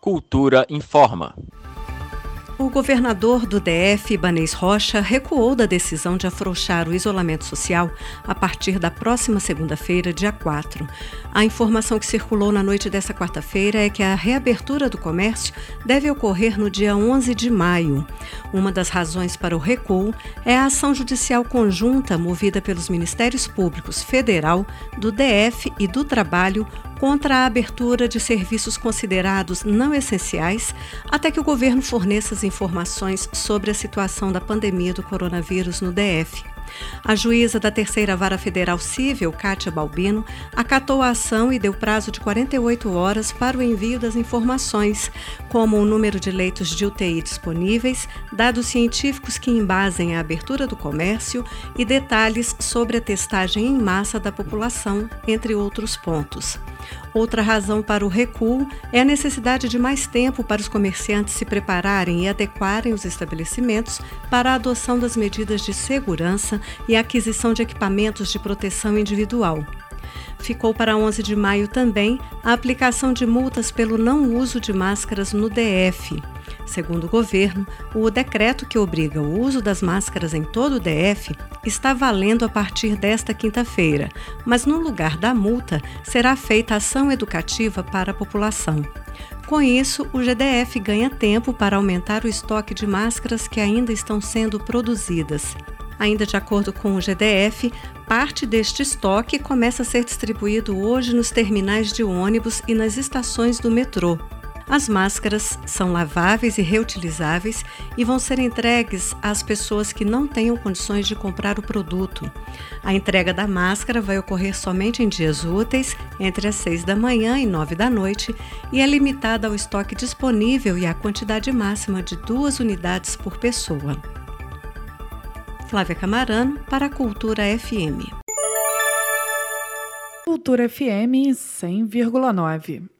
Cultura informa. O governador do DF, Ibanês Rocha, recuou da decisão de afrouxar o isolamento social a partir da próxima segunda-feira, dia 4. A informação que circulou na noite dessa quarta-feira é que a reabertura do comércio deve ocorrer no dia 11 de maio. Uma das razões para o recuo é a ação judicial conjunta movida pelos Ministérios Públicos Federal, do DF e do Trabalho contra a abertura de serviços considerados não essenciais até que o governo forneça as informações sobre a situação da pandemia do coronavírus no DF. A juíza da Terceira Vara Federal Civil, Kátia Balbino, acatou a ação e deu prazo de 48 horas para o envio das informações, como o número de leitos de UTI disponíveis, dados científicos que embasem a abertura do comércio e detalhes sobre a testagem em massa da população, entre outros pontos. Outra razão para o recuo é a necessidade de mais tempo para os comerciantes se prepararem e adequarem os estabelecimentos para a adoção das medidas de segurança e aquisição de equipamentos de proteção individual. Ficou para 11 de maio também a aplicação de multas pelo não uso de máscaras no DF. Segundo o governo, o decreto que obriga o uso das máscaras em todo o DF está valendo a partir desta quinta-feira, mas no lugar da multa será feita ação educativa para a população. Com isso, o GDF ganha tempo para aumentar o estoque de máscaras que ainda estão sendo produzidas. Ainda de acordo com o GDF, parte deste estoque começa a ser distribuído hoje nos terminais de ônibus e nas estações do metrô. As máscaras são laváveis e reutilizáveis e vão ser entregues às pessoas que não tenham condições de comprar o produto. A entrega da máscara vai ocorrer somente em dias úteis, entre as 6 da manhã e 9 da noite, e é limitada ao estoque disponível e à quantidade máxima de duas unidades por pessoa. Flávia Camarano, para a Cultura FM. Cultura FM 100,9.